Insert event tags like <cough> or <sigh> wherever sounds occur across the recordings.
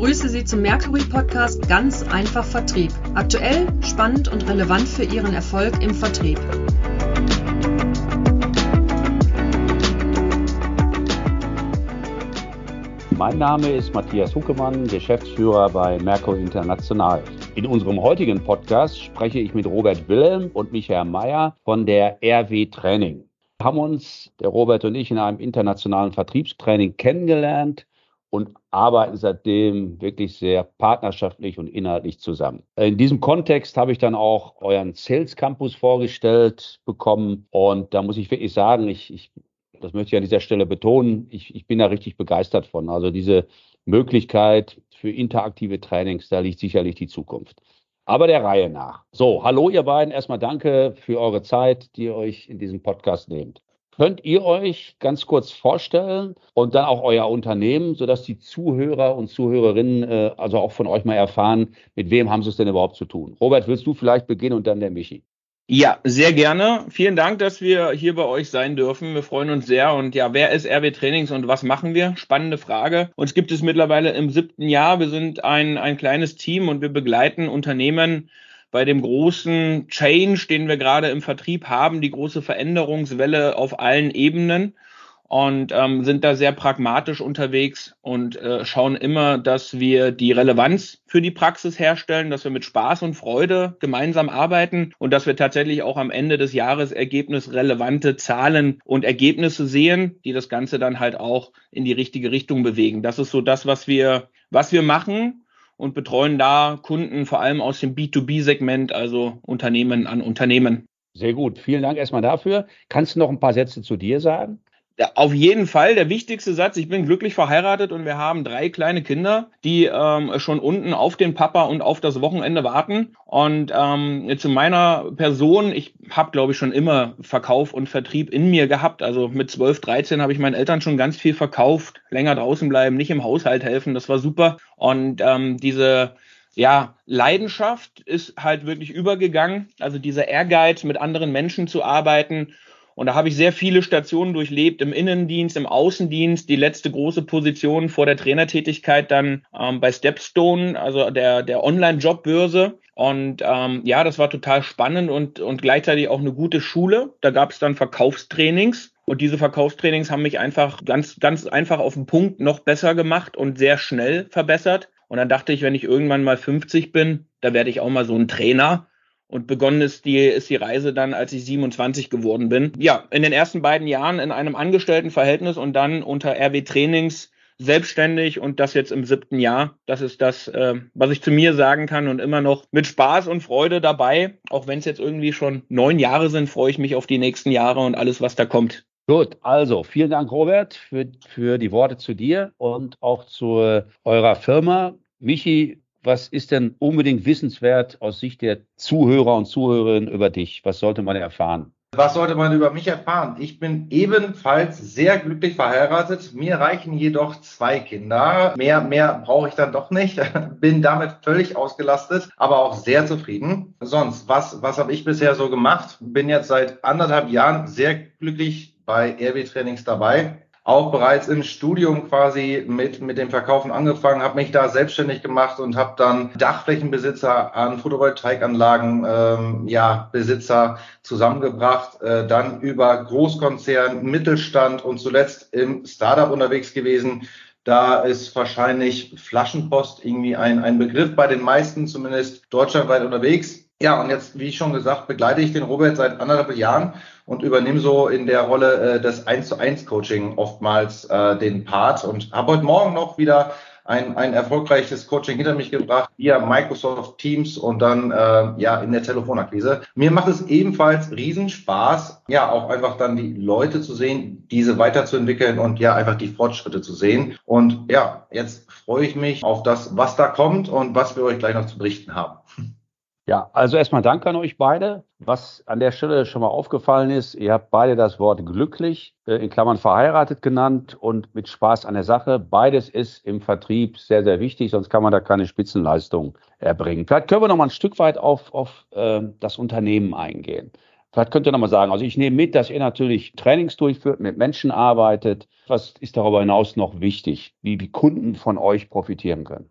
begrüße Sie zum Mercury Podcast Ganz einfach Vertrieb. Aktuell, spannend und relevant für Ihren Erfolg im Vertrieb. Mein Name ist Matthias Huckemann, Geschäftsführer bei Merco International. In unserem heutigen Podcast spreche ich mit Robert Wilhelm und Michael Meyer von der RW Training. Wir haben uns, der Robert und ich, in einem internationalen Vertriebstraining kennengelernt und arbeiten seitdem wirklich sehr partnerschaftlich und inhaltlich zusammen. In diesem Kontext habe ich dann auch euren Sales Campus vorgestellt bekommen und da muss ich wirklich sagen, ich, ich das möchte ich an dieser Stelle betonen, ich, ich bin da richtig begeistert von. Also diese Möglichkeit für interaktive Trainings, da liegt sicherlich die Zukunft. Aber der Reihe nach. So, hallo ihr beiden. Erstmal danke für eure Zeit, die ihr euch in diesem Podcast nehmt. Könnt ihr euch ganz kurz vorstellen und dann auch euer Unternehmen, sodass die Zuhörer und Zuhörerinnen äh, also auch von euch mal erfahren, mit wem haben sie es denn überhaupt zu tun? Robert, willst du vielleicht beginnen und dann der Michi? Ja, sehr gerne. Vielen Dank, dass wir hier bei euch sein dürfen. Wir freuen uns sehr. Und ja, wer ist RW Trainings und was machen wir? Spannende Frage. Uns gibt es mittlerweile im siebten Jahr. Wir sind ein, ein kleines Team und wir begleiten Unternehmen bei dem großen Change, den wir gerade im Vertrieb haben, die große Veränderungswelle auf allen Ebenen und ähm, sind da sehr pragmatisch unterwegs und äh, schauen immer, dass wir die Relevanz für die Praxis herstellen, dass wir mit Spaß und Freude gemeinsam arbeiten und dass wir tatsächlich auch am Ende des Jahres ergebnisrelevante Zahlen und Ergebnisse sehen, die das Ganze dann halt auch in die richtige Richtung bewegen. Das ist so das, was wir, was wir machen und betreuen da Kunden vor allem aus dem B2B-Segment, also Unternehmen an Unternehmen. Sehr gut. Vielen Dank erstmal dafür. Kannst du noch ein paar Sätze zu dir sagen? Auf jeden Fall der wichtigste Satz. Ich bin glücklich verheiratet und wir haben drei kleine Kinder, die ähm, schon unten auf den Papa und auf das Wochenende warten. Und ähm, zu meiner Person, ich habe, glaube ich, schon immer Verkauf und Vertrieb in mir gehabt. Also mit 12, 13 habe ich meinen Eltern schon ganz viel verkauft. Länger draußen bleiben, nicht im Haushalt helfen, das war super. Und ähm, diese ja, Leidenschaft ist halt wirklich übergegangen. Also dieser Ehrgeiz, mit anderen Menschen zu arbeiten und da habe ich sehr viele Stationen durchlebt, im Innendienst, im Außendienst, die letzte große Position vor der Trainertätigkeit dann ähm, bei Stepstone, also der, der Online-Jobbörse. Und ähm, ja, das war total spannend und, und gleichzeitig auch eine gute Schule. Da gab es dann Verkaufstrainings. Und diese Verkaufstrainings haben mich einfach ganz, ganz einfach auf den Punkt noch besser gemacht und sehr schnell verbessert. Und dann dachte ich, wenn ich irgendwann mal 50 bin, da werde ich auch mal so ein Trainer. Und begonnen ist die, ist die Reise dann, als ich 27 geworden bin. Ja, in den ersten beiden Jahren in einem Angestelltenverhältnis und dann unter RW Trainings selbstständig und das jetzt im siebten Jahr. Das ist das, äh, was ich zu mir sagen kann und immer noch mit Spaß und Freude dabei. Auch wenn es jetzt irgendwie schon neun Jahre sind, freue ich mich auf die nächsten Jahre und alles, was da kommt. Gut, also vielen Dank, Robert, für, für die Worte zu dir und auch zu eurer Firma. Michi, was ist denn unbedingt wissenswert aus Sicht der Zuhörer und Zuhörerinnen über dich? Was sollte man erfahren? Was sollte man über mich erfahren? Ich bin ebenfalls sehr glücklich verheiratet. Mir reichen jedoch zwei Kinder. Mehr, mehr brauche ich dann doch nicht. <laughs> Bin damit völlig ausgelastet, aber auch sehr zufrieden. Sonst, was, was habe ich bisher so gemacht? Bin jetzt seit anderthalb Jahren sehr glücklich bei RW Trainings dabei auch bereits im Studium quasi mit, mit dem Verkaufen angefangen, habe mich da selbstständig gemacht und habe dann Dachflächenbesitzer an Photovoltaikanlagen, ähm, ja, Besitzer zusammengebracht, äh, dann über Großkonzern, Mittelstand und zuletzt im Startup unterwegs gewesen. Da ist wahrscheinlich Flaschenpost irgendwie ein, ein Begriff bei den meisten, zumindest deutschlandweit unterwegs. Ja, und jetzt, wie schon gesagt, begleite ich den Robert seit anderthalb Jahren und übernehme so in der Rolle äh, des 1 zu 1 Coaching oftmals äh, den Part und habe heute Morgen noch wieder ein, ein erfolgreiches Coaching hinter mich gebracht via Microsoft Teams und dann äh, ja in der Telefonakquise. Mir macht es ebenfalls Riesenspaß, ja auch einfach dann die Leute zu sehen, diese weiterzuentwickeln und ja einfach die Fortschritte zu sehen. Und ja, jetzt freue ich mich auf das, was da kommt und was wir euch gleich noch zu berichten haben. Ja, also erstmal Dank an euch beide. Was an der Stelle schon mal aufgefallen ist, ihr habt beide das Wort glücklich, äh, in Klammern verheiratet genannt und mit Spaß an der Sache. Beides ist im Vertrieb sehr, sehr wichtig, sonst kann man da keine Spitzenleistung erbringen. Vielleicht können wir noch mal ein Stück weit auf, auf äh, das Unternehmen eingehen. Vielleicht könnt ihr noch mal sagen, also ich nehme mit, dass ihr natürlich Trainings durchführt, mit Menschen arbeitet. Was ist darüber hinaus noch wichtig, wie die Kunden von euch profitieren können?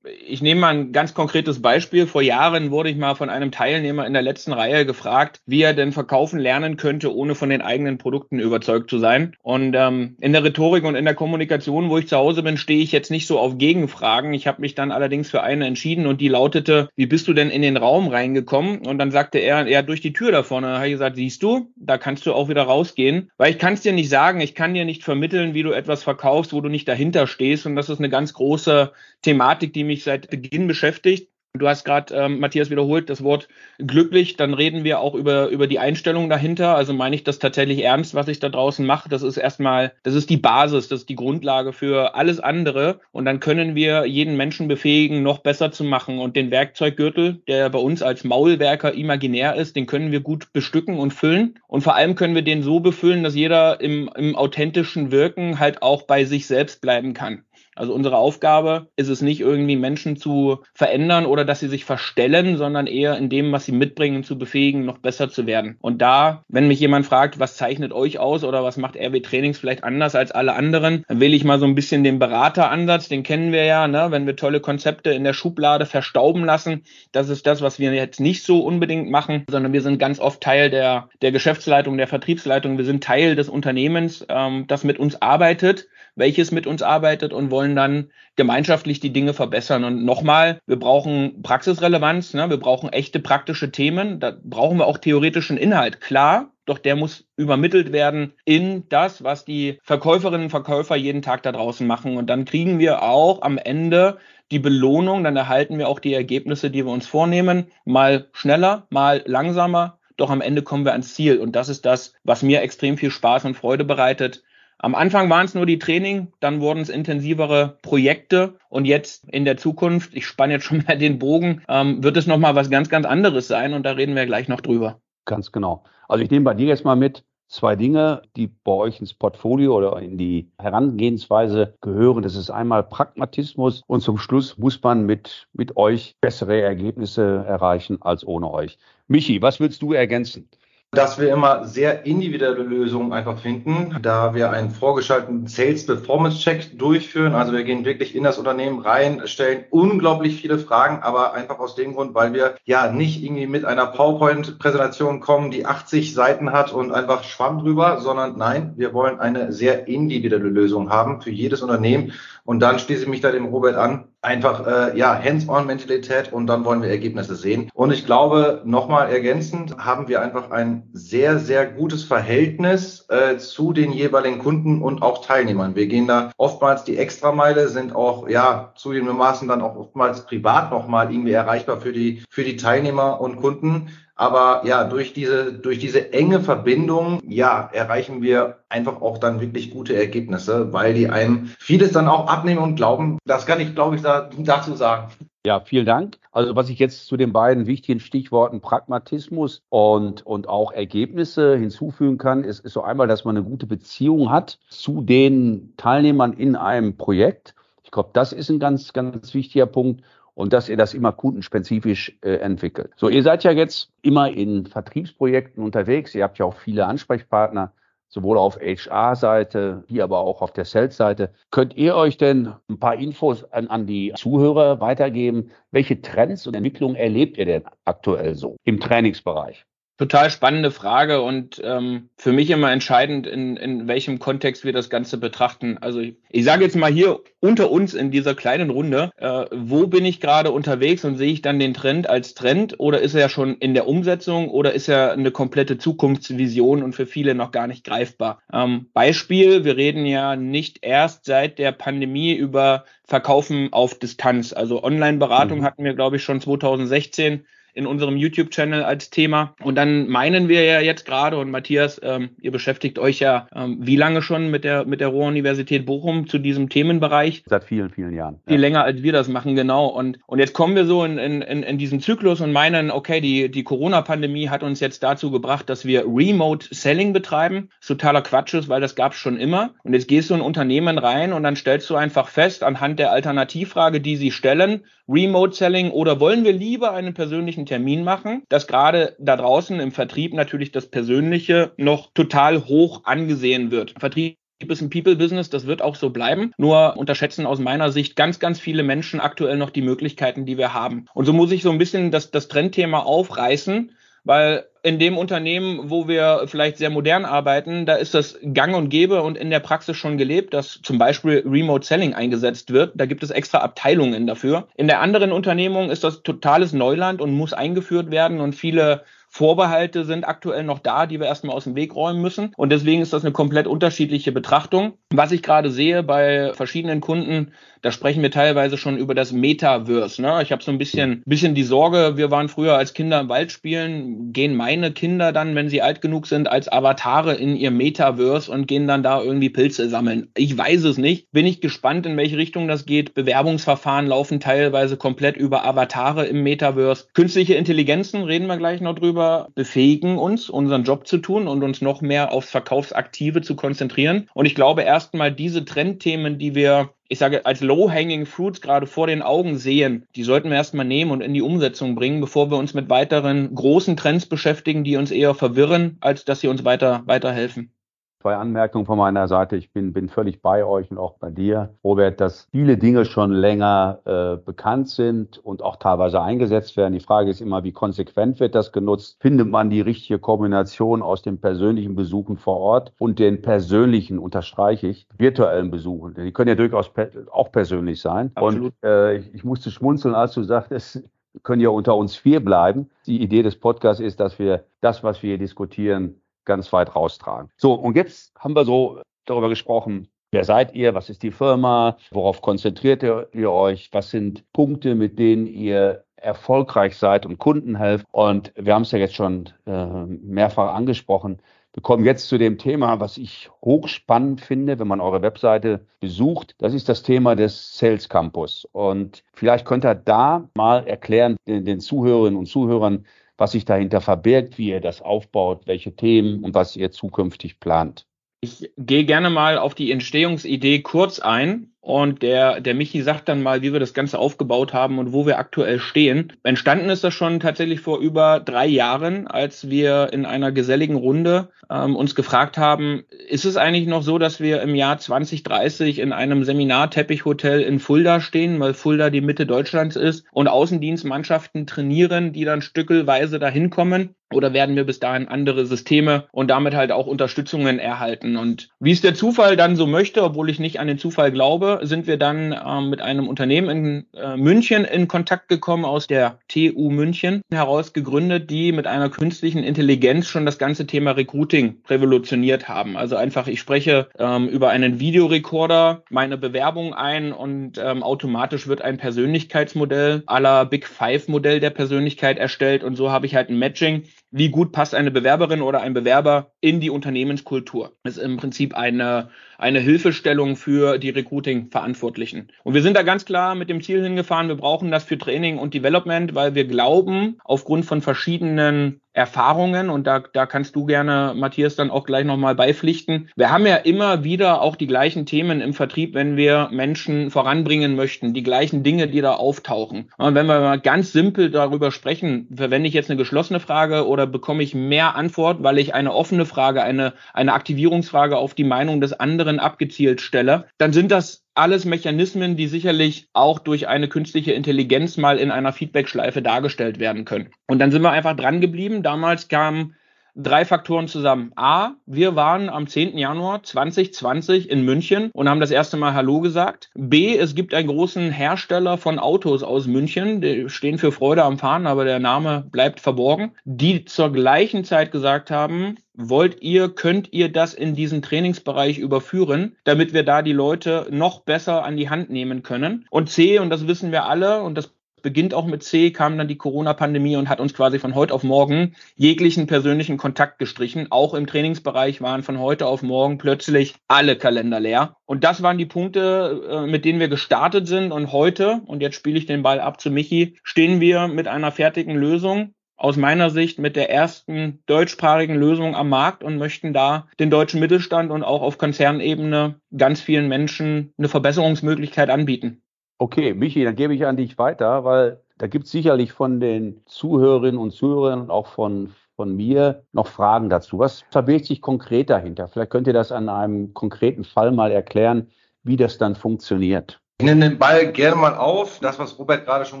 Ich nehme mal ein ganz konkretes Beispiel. Vor Jahren wurde ich mal von einem Teilnehmer in der letzten Reihe gefragt, wie er denn verkaufen lernen könnte, ohne von den eigenen Produkten überzeugt zu sein. Und ähm, in der Rhetorik und in der Kommunikation, wo ich zu Hause bin, stehe ich jetzt nicht so auf Gegenfragen. Ich habe mich dann allerdings für eine entschieden und die lautete, wie bist du denn in den Raum reingekommen? Und dann sagte er, ja, durch die Tür da vorne. Habe ich gesagt, siehst du, da kannst du auch wieder rausgehen. Weil ich kann es dir nicht sagen, ich kann dir nicht vermitteln, wie du etwas verkaufst, wo du nicht dahinter stehst. Und das ist eine ganz große Thematik, die mich seit Beginn beschäftigt. Du hast gerade, ähm, Matthias, wiederholt das Wort glücklich. Dann reden wir auch über, über die Einstellung dahinter. Also meine ich das tatsächlich ernst, was ich da draußen mache. Das ist erstmal, das ist die Basis, das ist die Grundlage für alles andere. Und dann können wir jeden Menschen befähigen, noch besser zu machen. Und den Werkzeuggürtel, der bei uns als Maulwerker imaginär ist, den können wir gut bestücken und füllen. Und vor allem können wir den so befüllen, dass jeder im, im authentischen Wirken halt auch bei sich selbst bleiben kann. Also unsere Aufgabe ist es nicht irgendwie Menschen zu verändern oder dass sie sich verstellen, sondern eher in dem, was sie mitbringen, zu befähigen, noch besser zu werden. Und da, wenn mich jemand fragt, was zeichnet euch aus oder was macht RW Trainings vielleicht anders als alle anderen, dann wähle ich mal so ein bisschen den Berateransatz, den kennen wir ja, ne? wenn wir tolle Konzepte in der Schublade verstauben lassen. Das ist das, was wir jetzt nicht so unbedingt machen, sondern wir sind ganz oft Teil der, der Geschäftsleitung, der Vertriebsleitung. Wir sind Teil des Unternehmens, ähm, das mit uns arbeitet welches mit uns arbeitet und wollen dann gemeinschaftlich die Dinge verbessern. Und nochmal, wir brauchen Praxisrelevanz, ne? wir brauchen echte praktische Themen, da brauchen wir auch theoretischen Inhalt, klar, doch der muss übermittelt werden in das, was die Verkäuferinnen und Verkäufer jeden Tag da draußen machen. Und dann kriegen wir auch am Ende die Belohnung, dann erhalten wir auch die Ergebnisse, die wir uns vornehmen, mal schneller, mal langsamer, doch am Ende kommen wir ans Ziel. Und das ist das, was mir extrem viel Spaß und Freude bereitet, am Anfang waren es nur die Training, dann wurden es intensivere Projekte und jetzt in der Zukunft, ich spanne jetzt schon <laughs> mal den Bogen, ähm, wird es nochmal was ganz, ganz anderes sein und da reden wir gleich noch drüber. Ganz genau. Also ich nehme bei dir jetzt mal mit, zwei Dinge, die bei euch ins Portfolio oder in die Herangehensweise gehören. Das ist einmal Pragmatismus und zum Schluss muss man mit, mit euch bessere Ergebnisse erreichen als ohne euch. Michi, was willst du ergänzen? Dass wir immer sehr individuelle Lösungen einfach finden, da wir einen vorgeschalteten Sales Performance Check durchführen. Also wir gehen wirklich in das Unternehmen rein, stellen unglaublich viele Fragen, aber einfach aus dem Grund, weil wir ja nicht irgendwie mit einer PowerPoint-Präsentation kommen, die 80 Seiten hat und einfach Schwamm drüber, sondern nein, wir wollen eine sehr individuelle Lösung haben für jedes Unternehmen. Und dann schließe ich mich da dem Robert an, einfach äh, ja Hands-on-Mentalität und dann wollen wir Ergebnisse sehen. Und ich glaube, nochmal ergänzend haben wir einfach ein sehr, sehr gutes Verhältnis äh, zu den jeweiligen Kunden und auch Teilnehmern. Wir gehen da oftmals die Extrameile, sind auch ja zugegebenermaßen dann auch oftmals privat nochmal irgendwie erreichbar für die, für die Teilnehmer und Kunden. Aber ja, durch diese, durch diese enge Verbindung, ja, erreichen wir einfach auch dann wirklich gute Ergebnisse, weil die einem vieles dann auch abnehmen und glauben. Das kann ich, glaube ich, da, dazu sagen. Ja, vielen Dank. Also was ich jetzt zu den beiden wichtigen Stichworten Pragmatismus und, und auch Ergebnisse hinzufügen kann, ist, ist so einmal, dass man eine gute Beziehung hat zu den Teilnehmern in einem Projekt. Ich glaube, das ist ein ganz, ganz wichtiger Punkt und dass ihr das immer kundenspezifisch äh, entwickelt. So, ihr seid ja jetzt immer in Vertriebsprojekten unterwegs. Ihr habt ja auch viele Ansprechpartner, sowohl auf HR-Seite, wie aber auch auf der Sales-Seite. Könnt ihr euch denn ein paar Infos an, an die Zuhörer weitergeben? Welche Trends und Entwicklungen erlebt ihr denn aktuell so im Trainingsbereich? Total spannende Frage und ähm, für mich immer entscheidend, in, in welchem Kontext wir das Ganze betrachten. Also ich, ich sage jetzt mal hier unter uns in dieser kleinen Runde, äh, wo bin ich gerade unterwegs und sehe ich dann den Trend als Trend oder ist er schon in der Umsetzung oder ist er eine komplette Zukunftsvision und für viele noch gar nicht greifbar? Ähm, Beispiel, wir reden ja nicht erst seit der Pandemie über Verkaufen auf Distanz. Also Online-Beratung mhm. hatten wir, glaube ich, schon 2016 in unserem YouTube-Channel als Thema. Und dann meinen wir ja jetzt gerade, und Matthias, ähm, ihr beschäftigt euch ja ähm, wie lange schon mit der, mit der Ruhr-Universität Bochum zu diesem Themenbereich? Seit vielen, vielen Jahren. Viel ja. länger, als wir das machen, genau. Und, und jetzt kommen wir so in, in, in diesem Zyklus und meinen, okay, die, die Corona-Pandemie hat uns jetzt dazu gebracht, dass wir Remote Selling betreiben. Das totaler Quatsch ist, weil das gab es schon immer. Und jetzt gehst du in ein Unternehmen rein und dann stellst du einfach fest, anhand der Alternativfrage, die sie stellen, Remote Selling oder wollen wir lieber einen persönlichen Termin machen, dass gerade da draußen im Vertrieb natürlich das Persönliche noch total hoch angesehen wird. Vertrieb ist ein People-Business, das wird auch so bleiben. Nur unterschätzen aus meiner Sicht ganz, ganz viele Menschen aktuell noch die Möglichkeiten, die wir haben. Und so muss ich so ein bisschen das, das Trendthema aufreißen, weil in dem Unternehmen, wo wir vielleicht sehr modern arbeiten, da ist das gang und gäbe und in der Praxis schon gelebt, dass zum Beispiel Remote Selling eingesetzt wird. Da gibt es extra Abteilungen dafür. In der anderen Unternehmung ist das totales Neuland und muss eingeführt werden und viele Vorbehalte sind aktuell noch da, die wir erstmal aus dem Weg räumen müssen. Und deswegen ist das eine komplett unterschiedliche Betrachtung. Was ich gerade sehe bei verschiedenen Kunden, da sprechen wir teilweise schon über das Metaverse. Ne? Ich habe so ein bisschen, bisschen die Sorge, wir waren früher als Kinder im Wald spielen, gehen meine Kinder dann, wenn sie alt genug sind, als Avatare in ihr Metaverse und gehen dann da irgendwie Pilze sammeln. Ich weiß es nicht. Bin ich gespannt, in welche Richtung das geht. Bewerbungsverfahren laufen teilweise komplett über Avatare im Metaverse. Künstliche Intelligenzen, reden wir gleich noch drüber, befähigen uns, unseren Job zu tun und uns noch mehr aufs Verkaufsaktive zu konzentrieren. Und ich glaube erstmal diese Trendthemen, die wir ich sage, als Low-Hanging Fruits gerade vor den Augen sehen, die sollten wir erstmal nehmen und in die Umsetzung bringen, bevor wir uns mit weiteren großen Trends beschäftigen, die uns eher verwirren, als dass sie uns weiter, weiterhelfen. Zwei Anmerkungen von meiner Seite. Ich bin, bin völlig bei euch und auch bei dir, Robert, dass viele Dinge schon länger äh, bekannt sind und auch teilweise eingesetzt werden. Die Frage ist immer, wie konsequent wird das genutzt? Findet man die richtige Kombination aus den persönlichen Besuchen vor Ort und den persönlichen, unterstreiche ich, virtuellen Besuchen? Die können ja durchaus per auch persönlich sein. Absolut. Und äh, ich, ich musste schmunzeln, als du sagtest, können ja unter uns vier bleiben. Die Idee des Podcasts ist, dass wir das, was wir hier diskutieren, ganz weit raustragen. So, und jetzt haben wir so darüber gesprochen, Wer seid ihr? Was ist die Firma? Worauf konzentriert ihr, euch? Was sind Punkte, mit denen ihr erfolgreich seid und Kunden helft? Und wir haben es ja jetzt schon äh, mehrfach angesprochen. Wir kommen jetzt zu dem Thema, was ich hochspannend finde, wenn man eure Webseite besucht. Das ist das Thema des Sales Campus. Und vielleicht könnt ihr da mal erklären den Zuhörerinnen und Zuhörern, was sich dahinter verbirgt, wie ihr das aufbaut, welche Themen und was ihr zukünftig plant. Ich gehe gerne mal auf die Entstehungsidee kurz ein und der, der Michi sagt dann mal, wie wir das Ganze aufgebaut haben und wo wir aktuell stehen. Entstanden ist das schon tatsächlich vor über drei Jahren, als wir in einer geselligen Runde ähm, uns gefragt haben, ist es eigentlich noch so, dass wir im Jahr 2030 in einem Seminarteppichhotel in Fulda stehen, weil Fulda die Mitte Deutschlands ist und Außendienstmannschaften trainieren, die dann stückelweise dahin kommen? Oder werden wir bis dahin andere Systeme und damit halt auch Unterstützungen erhalten? Und wie es der Zufall dann so möchte, obwohl ich nicht an den Zufall glaube, sind wir dann ähm, mit einem Unternehmen in äh, München in Kontakt gekommen, aus der TU München heraus gegründet, die mit einer künstlichen Intelligenz schon das ganze Thema Recruiting revolutioniert haben. Also einfach, ich spreche ähm, über einen Videorekorder meine Bewerbung ein und ähm, automatisch wird ein Persönlichkeitsmodell aller Big Five Modell der Persönlichkeit erstellt und so habe ich halt ein Matching wie gut passt eine Bewerberin oder ein Bewerber in die Unternehmenskultur. Das ist im Prinzip eine, eine Hilfestellung für die Recruiting-Verantwortlichen. Und wir sind da ganz klar mit dem Ziel hingefahren, wir brauchen das für Training und Development, weil wir glauben, aufgrund von verschiedenen Erfahrungen und da, da kannst du gerne, Matthias, dann auch gleich nochmal beipflichten. Wir haben ja immer wieder auch die gleichen Themen im Vertrieb, wenn wir Menschen voranbringen möchten, die gleichen Dinge, die da auftauchen. Und wenn wir mal ganz simpel darüber sprechen, verwende ich jetzt eine geschlossene Frage oder bekomme ich mehr Antwort, weil ich eine offene Frage, eine, eine Aktivierungsfrage auf die Meinung des anderen abgezielt stelle, dann sind das alles Mechanismen, die sicherlich auch durch eine künstliche Intelligenz mal in einer Feedback-Schleife dargestellt werden können. Und dann sind wir einfach dran geblieben. Damals kamen drei Faktoren zusammen. A, wir waren am 10. Januar 2020 in München und haben das erste Mal Hallo gesagt. B, es gibt einen großen Hersteller von Autos aus München, die stehen für Freude am Fahren, aber der Name bleibt verborgen, die zur gleichen Zeit gesagt haben, wollt ihr, könnt ihr das in diesen Trainingsbereich überführen, damit wir da die Leute noch besser an die Hand nehmen können. Und C, und das wissen wir alle, und das beginnt auch mit C, kam dann die Corona-Pandemie und hat uns quasi von heute auf morgen jeglichen persönlichen Kontakt gestrichen. Auch im Trainingsbereich waren von heute auf morgen plötzlich alle Kalender leer. Und das waren die Punkte, äh, mit denen wir gestartet sind. Und heute, und jetzt spiele ich den Ball ab zu Michi, stehen wir mit einer fertigen Lösung, aus meiner Sicht mit der ersten deutschsprachigen Lösung am Markt und möchten da den deutschen Mittelstand und auch auf Konzernebene ganz vielen Menschen eine Verbesserungsmöglichkeit anbieten. Okay, Michi, dann gebe ich an dich weiter, weil da gibt es sicherlich von den Zuhörerinnen und Zuhörern, auch von von mir noch Fragen dazu. Was verbirgt sich konkret dahinter? Vielleicht könnt ihr das an einem konkreten Fall mal erklären, wie das dann funktioniert. Ich nehme den Ball gerne mal auf. Das, was Robert gerade schon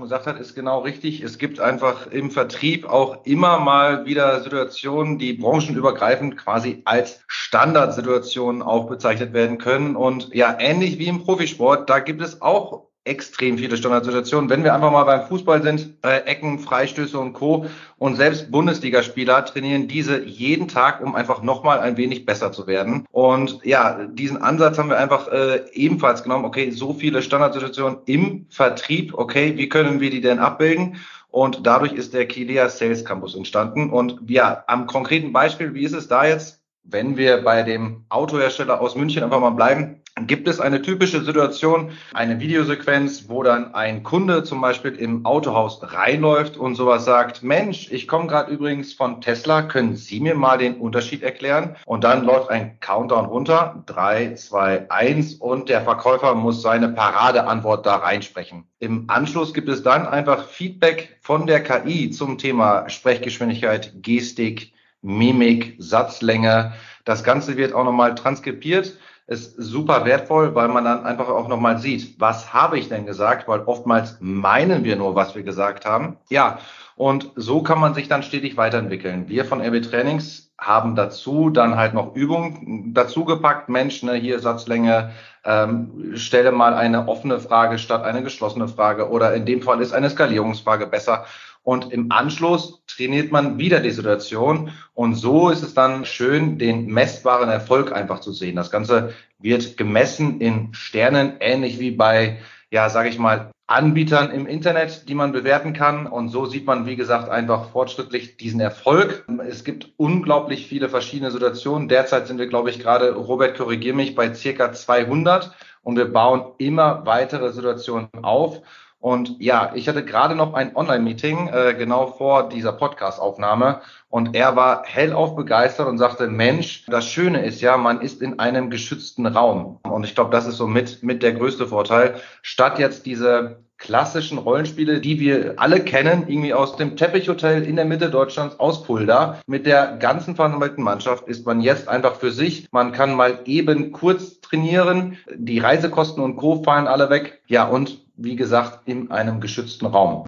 gesagt hat, ist genau richtig. Es gibt einfach im Vertrieb auch immer mal wieder Situationen, die branchenübergreifend quasi als Standardsituationen auch bezeichnet werden können. Und ja, ähnlich wie im Profisport, da gibt es auch extrem viele Standardsituationen. Wenn wir einfach mal beim Fußball sind, äh, Ecken, Freistöße und Co. Und selbst Bundesligaspieler trainieren diese jeden Tag, um einfach nochmal ein wenig besser zu werden. Und ja, diesen Ansatz haben wir einfach äh, ebenfalls genommen. Okay, so viele Standardsituationen im Vertrieb. Okay, wie können wir die denn abbilden? Und dadurch ist der Kilea Sales Campus entstanden. Und ja, am konkreten Beispiel, wie ist es da jetzt? Wenn wir bei dem Autohersteller aus München einfach mal bleiben, gibt es eine typische Situation, eine Videosequenz, wo dann ein Kunde zum Beispiel im Autohaus reinläuft und sowas sagt, Mensch, ich komme gerade übrigens von Tesla, können Sie mir mal den Unterschied erklären? Und dann läuft ein Countdown runter, drei, zwei, eins und der Verkäufer muss seine Paradeantwort da reinsprechen. Im Anschluss gibt es dann einfach Feedback von der KI zum Thema Sprechgeschwindigkeit, Gestik, Mimik, Satzlänge. Das Ganze wird auch nochmal transkribiert. Ist super wertvoll, weil man dann einfach auch nochmal sieht, was habe ich denn gesagt, weil oftmals meinen wir nur, was wir gesagt haben. Ja, und so kann man sich dann stetig weiterentwickeln. Wir von RB Trainings haben dazu dann halt noch Übungen dazu gepackt. Mensch, ne, hier Satzlänge, ähm, stelle mal eine offene Frage statt eine geschlossene Frage oder in dem Fall ist eine Skalierungsfrage besser. Und im Anschluss trainiert man wieder die Situation. Und so ist es dann schön, den messbaren Erfolg einfach zu sehen. Das Ganze wird gemessen in Sternen, ähnlich wie bei, ja, sage ich mal, Anbietern im Internet, die man bewerten kann. Und so sieht man, wie gesagt, einfach fortschrittlich diesen Erfolg. Es gibt unglaublich viele verschiedene Situationen. Derzeit sind wir, glaube ich, gerade, Robert, korrigier mich, bei circa 200. Und wir bauen immer weitere Situationen auf. Und ja, ich hatte gerade noch ein Online-Meeting, äh, genau vor dieser Podcast-Aufnahme. Und er war hellauf begeistert und sagte, Mensch, das Schöne ist ja, man ist in einem geschützten Raum. Und ich glaube, das ist so mit, mit der größte Vorteil. Statt jetzt diese klassischen Rollenspiele, die wir alle kennen, irgendwie aus dem Teppichhotel in der Mitte Deutschlands aus Fulda. Mit der ganzen versammelten Mannschaft ist man jetzt einfach für sich. Man kann mal eben kurz trainieren. Die Reisekosten und Co. fallen alle weg. Ja, und wie gesagt, in einem geschützten Raum.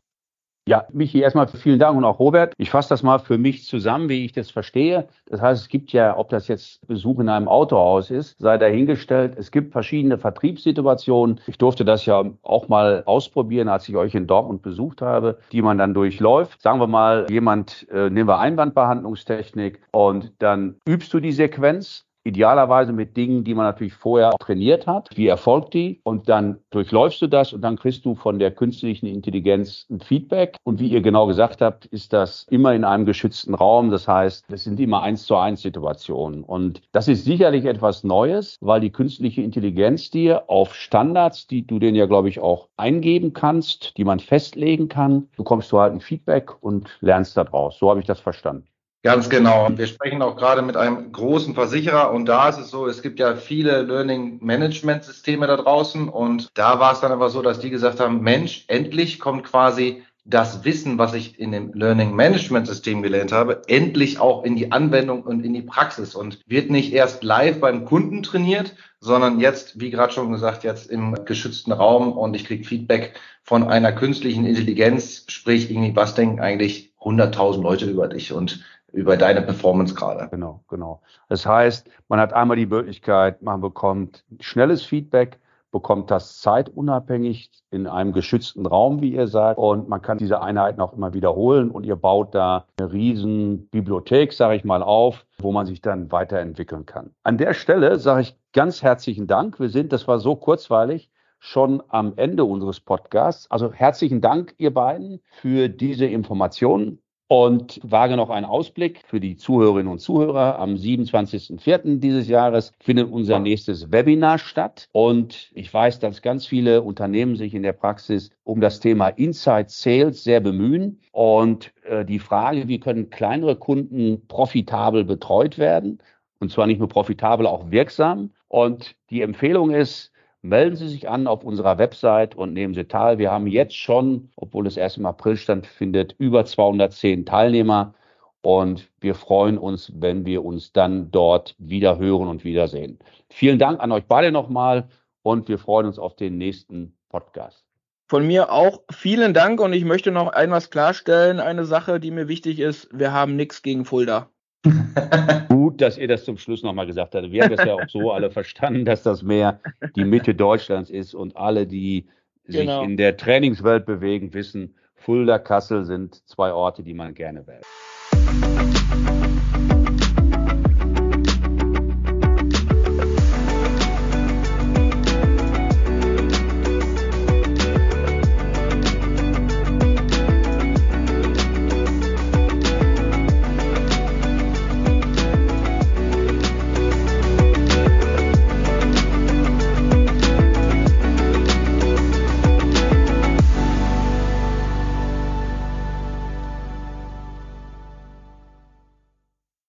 Ja, Michi, erstmal vielen Dank und auch Robert. Ich fasse das mal für mich zusammen, wie ich das verstehe. Das heißt, es gibt ja, ob das jetzt Besuch in einem Autohaus ist, sei dahingestellt. Es gibt verschiedene Vertriebssituationen. Ich durfte das ja auch mal ausprobieren, als ich euch in Dortmund besucht habe, die man dann durchläuft. Sagen wir mal, jemand, äh, nehmen wir Einwandbehandlungstechnik und dann übst du die Sequenz Idealerweise mit Dingen, die man natürlich vorher trainiert hat. Wie erfolgt die? Und dann durchläufst du das und dann kriegst du von der künstlichen Intelligenz ein Feedback. Und wie ihr genau gesagt habt, ist das immer in einem geschützten Raum. Das heißt, das sind immer eins zu eins Situationen. Und das ist sicherlich etwas Neues, weil die künstliche Intelligenz dir auf Standards, die du den ja, glaube ich, auch eingeben kannst, die man festlegen kann, bekommst du halt ein Feedback und lernst daraus. So habe ich das verstanden. Ganz genau. Wir sprechen auch gerade mit einem großen Versicherer und da ist es so, es gibt ja viele Learning Management Systeme da draußen und da war es dann aber so, dass die gesagt haben, Mensch, endlich kommt quasi das Wissen, was ich in dem Learning Management System gelernt habe, endlich auch in die Anwendung und in die Praxis und wird nicht erst live beim Kunden trainiert, sondern jetzt, wie gerade schon gesagt, jetzt im geschützten Raum und ich kriege Feedback von einer künstlichen Intelligenz, sprich irgendwie, was denken eigentlich 100.000 Leute über dich und über deine Performance gerade. Genau, genau. Das heißt, man hat einmal die Möglichkeit, man bekommt schnelles Feedback, bekommt das zeitunabhängig in einem geschützten Raum, wie ihr sagt, und man kann diese Einheiten auch immer wiederholen und ihr baut da eine riesen Bibliothek, sage ich mal, auf, wo man sich dann weiterentwickeln kann. An der Stelle sage ich ganz herzlichen Dank. Wir sind, das war so kurzweilig, schon am Ende unseres Podcasts. Also herzlichen Dank, ihr beiden, für diese Informationen. Und wage noch einen Ausblick für die Zuhörerinnen und Zuhörer. Am 27.04. dieses Jahres findet unser nächstes Webinar statt. Und ich weiß, dass ganz viele Unternehmen sich in der Praxis um das Thema Inside Sales sehr bemühen. Und äh, die Frage, wie können kleinere Kunden profitabel betreut werden? Und zwar nicht nur profitabel, auch wirksam. Und die Empfehlung ist, melden Sie sich an auf unserer Website und nehmen Sie teil. Wir haben jetzt schon, obwohl es erst im April stattfindet, über 210 Teilnehmer. Und wir freuen uns, wenn wir uns dann dort wieder hören und wiedersehen. Vielen Dank an euch beide nochmal und wir freuen uns auf den nächsten Podcast. Von mir auch vielen Dank und ich möchte noch etwas klarstellen, eine Sache, die mir wichtig ist. Wir haben nichts gegen Fulda. <laughs> Gut, dass ihr das zum Schluss nochmal gesagt habt. Wir haben das ja auch so alle verstanden, dass das mehr die Mitte Deutschlands ist und alle, die genau. sich in der Trainingswelt bewegen, wissen, Fulda, Kassel sind zwei Orte, die man gerne wählt.